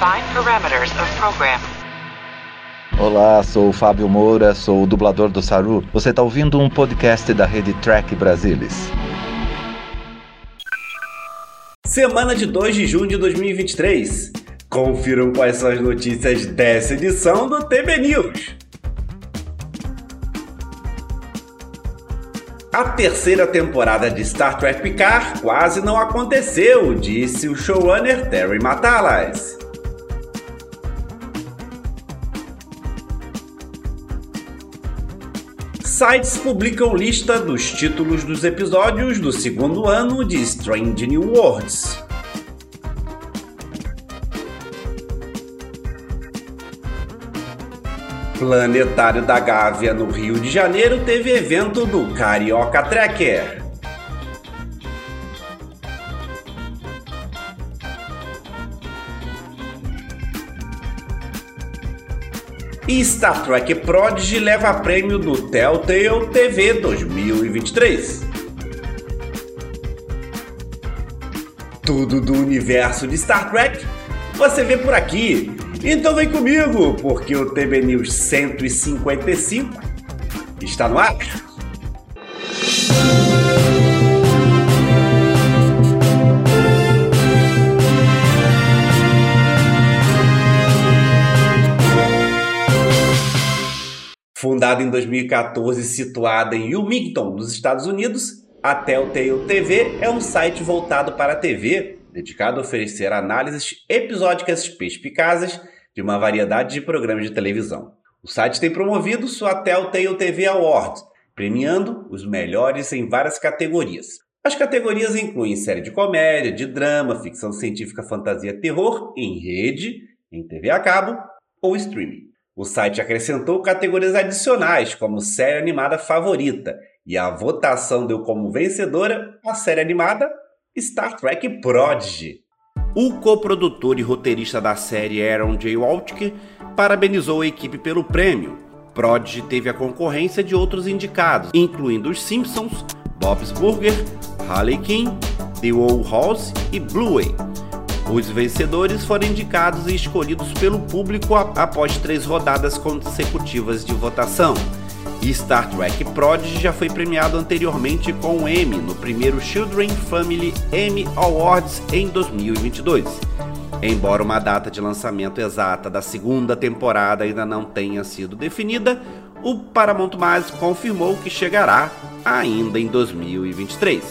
Define parameters of program. Olá, sou o Fábio Moura, sou o dublador do Saru. Você está ouvindo um podcast da rede Track Brasilis. Semana de 2 de junho de 2023. Confiram quais são as notícias dessa edição do TB News. A terceira temporada de Star Trek Picard quase não aconteceu, disse o showrunner Terry Matalas. Sites publicam lista dos títulos dos episódios do segundo ano de Strange New Worlds. Planetário da Gávea, no Rio de Janeiro, teve evento do Carioca Trekker. E Star Trek Prodigy leva prêmio do Telltale TV 2023. Tudo do universo de Star Trek você vê por aqui então vem comigo, porque o TB News 155 está no ar. Fundada em 2014 e situada em Wilmington, nos Estados Unidos, a Telltale TV é um site voltado para a TV dedicado a oferecer análises episódicas perspicazes de uma variedade de programas de televisão. O site tem promovido sua Telltale TV Awards, premiando os melhores em várias categorias. As categorias incluem série de comédia, de drama, ficção científica, fantasia, terror, em rede, em TV a cabo ou streaming. O site acrescentou categorias adicionais, como série animada favorita, e a votação deu como vencedora a série animada Star Trek Prodigy. O coprodutor e roteirista da série Aaron J. Waltke parabenizou a equipe pelo prêmio. Prodigy teve a concorrência de outros indicados, incluindo os Simpsons, Bob's Burger, Harley Quinn, The Old House e Bluey. Os vencedores foram indicados e escolhidos pelo público após três rodadas consecutivas de votação. Star Trek Prodigy já foi premiado anteriormente com o Emmy no primeiro Children Family Emmy Awards em 2022. Embora uma data de lançamento exata da segunda temporada ainda não tenha sido definida, o Paramount confirmou que chegará ainda em 2023.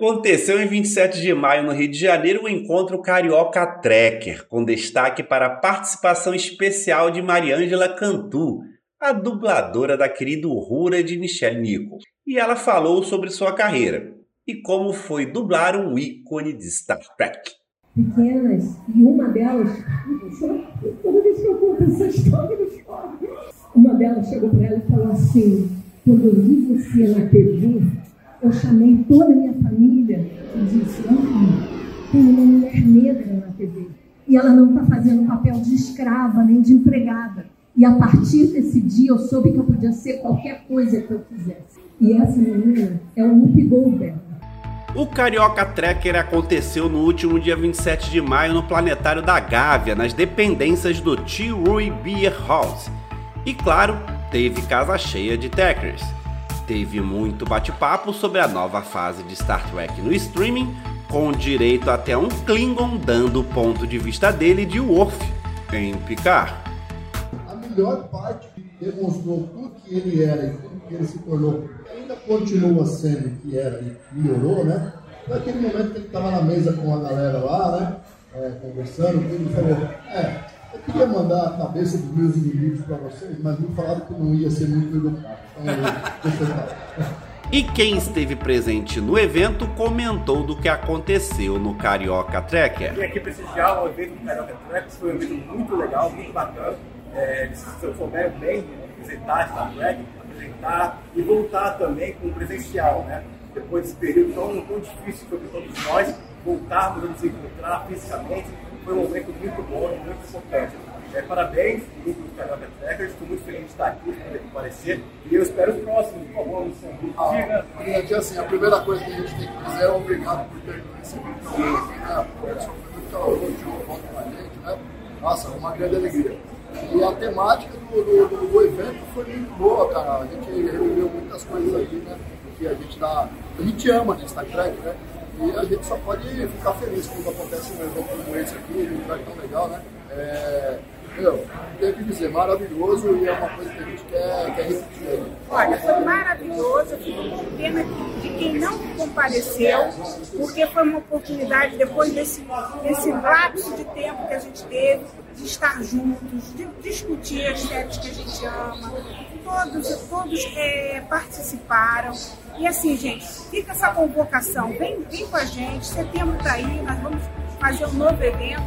Aconteceu em 27 de maio no Rio de Janeiro o encontro Carioca Trekker, com destaque para a participação especial de Mariângela Cantu, a dubladora da querida Rura de Michelle Nichols. E ela falou sobre sua carreira e como foi dublar um ícone de Star Trek. Pequenas, e uma delas, toda vez que eu essa história. Uma delas chegou para ela e falou assim: quando eu vi você na TV, eu chamei toda a minha família e disse: tem uma mulher negra na TV. E ela não está fazendo papel de escrava nem de empregada. E a partir desse dia eu soube que eu podia ser qualquer coisa que eu quisesse. E essa menina é o Whoopi Goldberg. O Carioca Trekker aconteceu no último dia 27 de maio no Planetário da Gávea, nas dependências do T. Rui Beer House. E claro, teve casa cheia de Trekkers. Teve muito bate-papo sobre a nova fase de Star Trek no streaming, com direito até um Klingon dando o ponto de vista dele de Worf em Picard. A melhor parte que demonstrou tudo que ele era e tudo que ele se tornou, ainda continua sendo que era e melhorou, né? Naquele momento que ele estava na mesa com a galera lá, né? É, conversando, ele falou: É, eu queria mandar a cabeça dos meus inimigos para vocês, mas me falaram que não ia ser muito educado. Então, e quem esteve presente no evento comentou do que aconteceu no Carioca Trekker. Vim aqui prestigiar o evento do Carioca Trekker, foi um evento muito legal, muito bacana. É, eles souberam bem apresentar Star Trek, apresentar e voltar também com o presencial, né? Depois desse período tão, tão difícil que foi para todos nós, voltarmos a nos encontrar fisicamente foi um momento muito bom e muito importante. É, parabéns, grupo do Carioca Trekkers, estou muito feliz de estar aqui, de poder comparecer, e eu espero os próximos, por favor, Luciano. Ah, assim, a primeira coisa que a gente tem que dizer é obrigado por ter conhecido. Né? Eu sou muito Nossa, uma grande alegria. E a temática do, do, do, evento foi muito boa, cara. A gente reviveu muitas coisas aí, né? Que a gente dá. A gente ama, né? Star Trek, né? E a gente só pode ficar feliz quando acontece um evento como esse aqui, um lugar tão legal, né? É, meu, tenho que dizer, maravilhoso e é uma coisa que a gente quer, quer repetir aí. Olha, foi maravilhoso, eu fico com pena de quem não compareceu, porque foi uma oportunidade, depois desse, desse lapso de tempo que a gente teve, de estar juntos, de discutir as séries que a gente ama. Todos, todos é, participaram. E assim, gente, fica essa convocação, vem, vem com a gente, setembro está aí, nós vamos fazer um novo evento.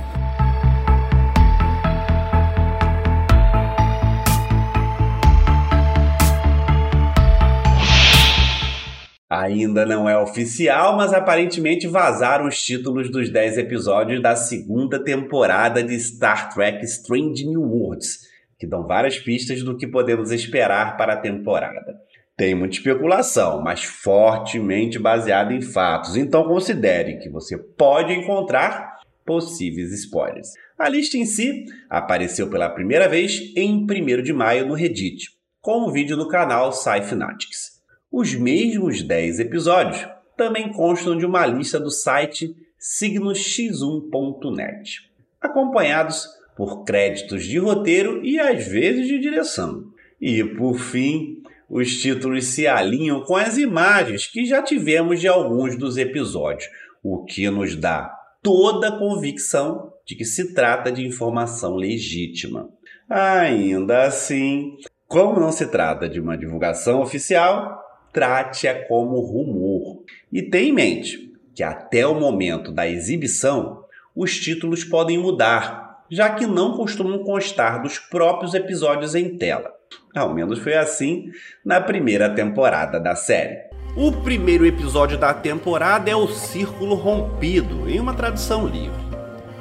Ainda não é oficial, mas aparentemente vazaram os títulos dos 10 episódios da segunda temporada de Star Trek Strange New Worlds, que dão várias pistas do que podemos esperar para a temporada. Tem muita especulação, mas fortemente baseada em fatos, então considere que você pode encontrar possíveis spoilers. A lista em si apareceu pela primeira vez em 1 de maio no Reddit, com um vídeo do canal Sci-Fanatics. Os mesmos 10 episódios também constam de uma lista do site signox1.net, acompanhados por créditos de roteiro e às vezes de direção. E por fim, os títulos se alinham com as imagens que já tivemos de alguns dos episódios, o que nos dá toda a convicção de que se trata de informação legítima. Ainda assim, como não se trata de uma divulgação oficial, trate-a como rumor. E tenha em mente que até o momento da exibição, os títulos podem mudar, já que não costumam constar dos próprios episódios em tela. Ao menos foi assim na primeira temporada da série. O primeiro episódio da temporada é o Círculo Rompido, em uma tradução livre.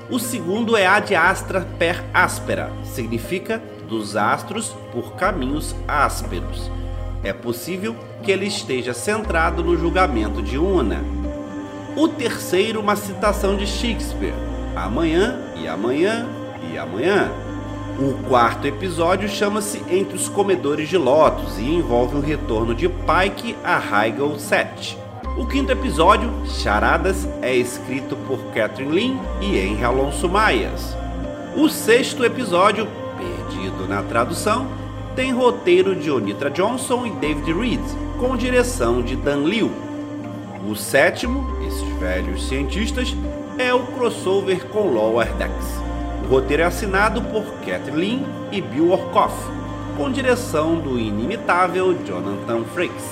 O segundo é Ad Astra per Aspera, significa dos astros por caminhos ásperos. É possível que ele esteja centrado no julgamento de Una. O terceiro, uma citação de Shakespeare: Amanhã e amanhã e amanhã. O quarto episódio chama-se Entre os Comedores de Lotus e envolve o retorno de Pike a Heigl 7. O quinto episódio, Charadas, é escrito por Catherine Lin e Henry Alonso Maias. O sexto episódio, perdido na tradução, tem roteiro de Onitra Johnson e David Reed, com direção de Dan Liu. O sétimo, esses velhos cientistas, é o crossover com Lower Decks. Roteiro é assinado por Kathleen e Bill Orkoff, com direção do inimitável Jonathan Frakes.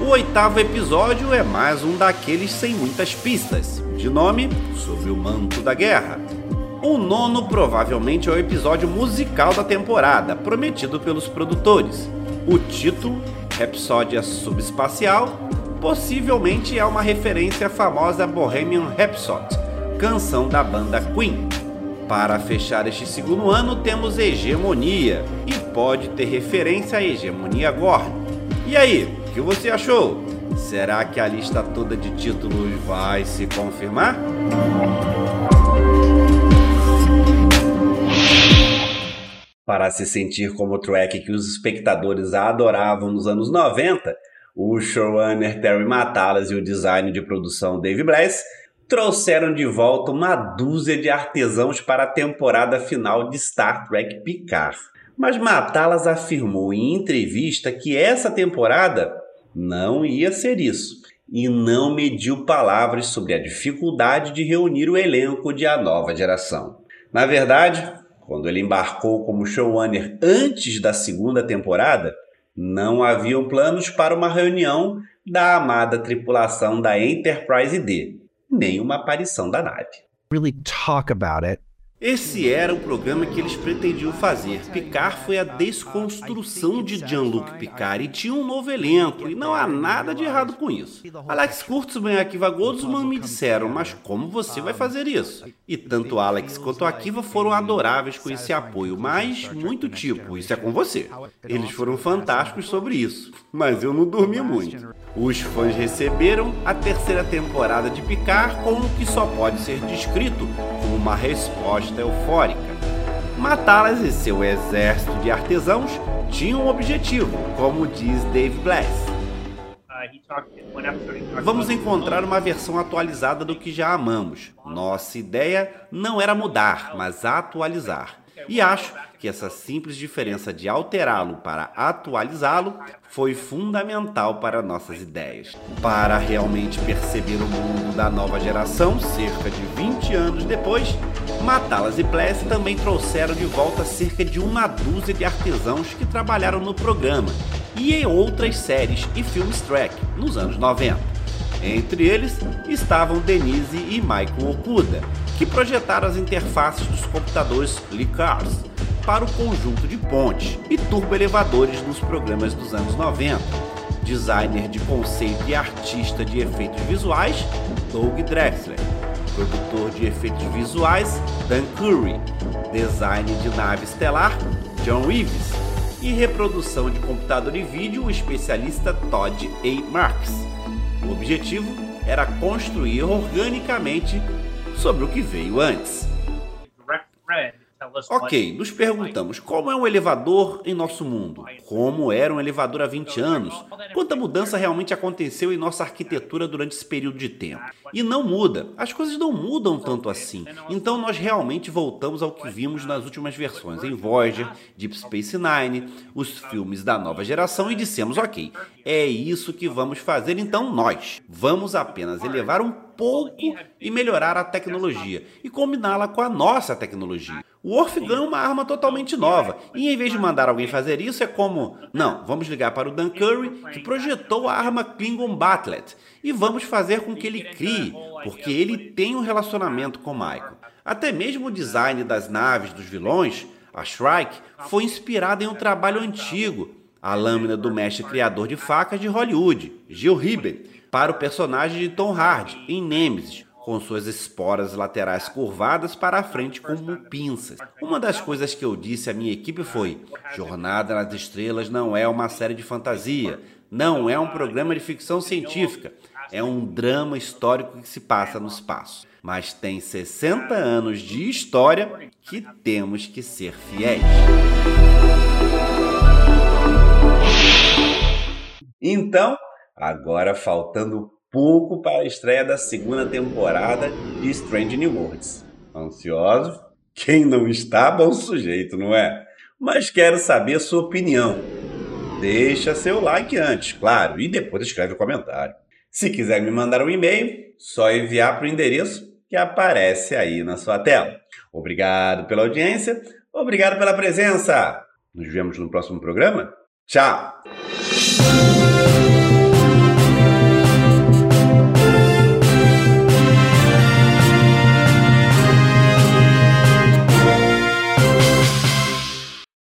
O oitavo episódio é mais um daqueles sem muitas pistas, de nome Sobre o Manto da Guerra. O nono provavelmente é o episódio musical da temporada, prometido pelos produtores. O título Rapsódia Subespacial possivelmente é uma referência à famosa Bohemian Rhapsody, canção da banda Queen. Para fechar este segundo ano, temos Hegemonia, e pode ter referência à Hegemonia Gorn. E aí, o que você achou? Será que a lista toda de títulos vai se confirmar? Para se sentir como o track que os espectadores adoravam nos anos 90, o showrunner Terry Matalas e o design de produção Dave Bless trouxeram de volta uma dúzia de artesãos para a temporada final de Star Trek Picard. Mas Matalas afirmou em entrevista que essa temporada não ia ser isso e não mediu palavras sobre a dificuldade de reunir o elenco de A Nova Geração. Na verdade, quando ele embarcou como showrunner antes da segunda temporada, não haviam planos para uma reunião da amada tripulação da Enterprise D, nem uma aparição da nave. Really talk about it esse era o programa que eles pretendiam fazer. Picard foi a desconstrução de Jean-Luc Picard e tinha um novo elenco, e não há nada de errado com isso. Alex Kurtzman e Akiva Goldsman me disseram, mas como você vai fazer isso? E tanto Alex quanto Akiva foram adoráveis com esse apoio, mas muito tipo, isso é com você. Eles foram fantásticos sobre isso, mas eu não dormi muito. Os fãs receberam a terceira temporada de Picard com o que só pode ser descrito como uma resposta eufórica. Matá-las e seu exército de artesãos tinham um objetivo, como diz Dave Blass. Vamos encontrar uma versão atualizada do que já amamos. Nossa ideia não era mudar, mas atualizar. E acho que essa simples diferença de alterá-lo para atualizá-lo foi fundamental para nossas ideias. Para realmente perceber o mundo da nova geração, cerca de 20 anos depois, Matalas e Pless também trouxeram de volta cerca de uma dúzia de artesãos que trabalharam no programa e em outras séries e filmes Trek nos anos 90. Entre eles estavam Denise e Michael Okuda, que projetaram as interfaces dos computadores LICARS para o conjunto de pontes e turboelevadores nos programas dos anos 90. Designer de conceito e artista de efeitos visuais, Doug Drexler. Produtor de efeitos visuais, Dan Curry. Design de nave estelar, John Reeves. E reprodução de computador e vídeo, o especialista Todd A. Marks. O objetivo era construir organicamente sobre o que veio antes. Ok, nos perguntamos como é um elevador em nosso mundo? Como era um elevador há 20 anos? Quanta mudança realmente aconteceu em nossa arquitetura durante esse período de tempo? E não muda, as coisas não mudam tanto assim. Então nós realmente voltamos ao que vimos nas últimas versões em Voyager, Deep Space Nine, os filmes da nova geração e dissemos: ok, é isso que vamos fazer então nós. Vamos apenas elevar um pouco e melhorar a tecnologia e combiná-la com a nossa tecnologia. O Worf ganha uma arma totalmente nova. E em vez de mandar alguém fazer isso, é como: não, vamos ligar para o Dan Curry, que projetou a arma Klingon Batlet, e vamos fazer com que ele crie, porque ele tem um relacionamento com Michael. Até mesmo o design das naves dos vilões, a Shrike, foi inspirada em um trabalho antigo, a lâmina do mestre criador de facas de Hollywood, Gil Riben, para o personagem de Tom Hardy em Nemesis, com suas esporas laterais curvadas para a frente como pinças. Uma das coisas que eu disse à minha equipe foi: Jornada nas Estrelas não é uma série de fantasia, não é um programa de ficção científica, é um drama histórico que se passa no espaço. Mas tem 60 anos de história que temos que ser fiéis. Então, agora faltando pouco para a estreia da segunda temporada de Strange New Worlds. Ansioso? Quem não está, bom sujeito, não é? Mas quero saber sua opinião. Deixa seu like antes, claro, e depois escreve o um comentário. Se quiser me mandar um e-mail, só enviar para o endereço que aparece aí na sua tela. Obrigado pela audiência, obrigado pela presença. Nos vemos no próximo programa. Tchau!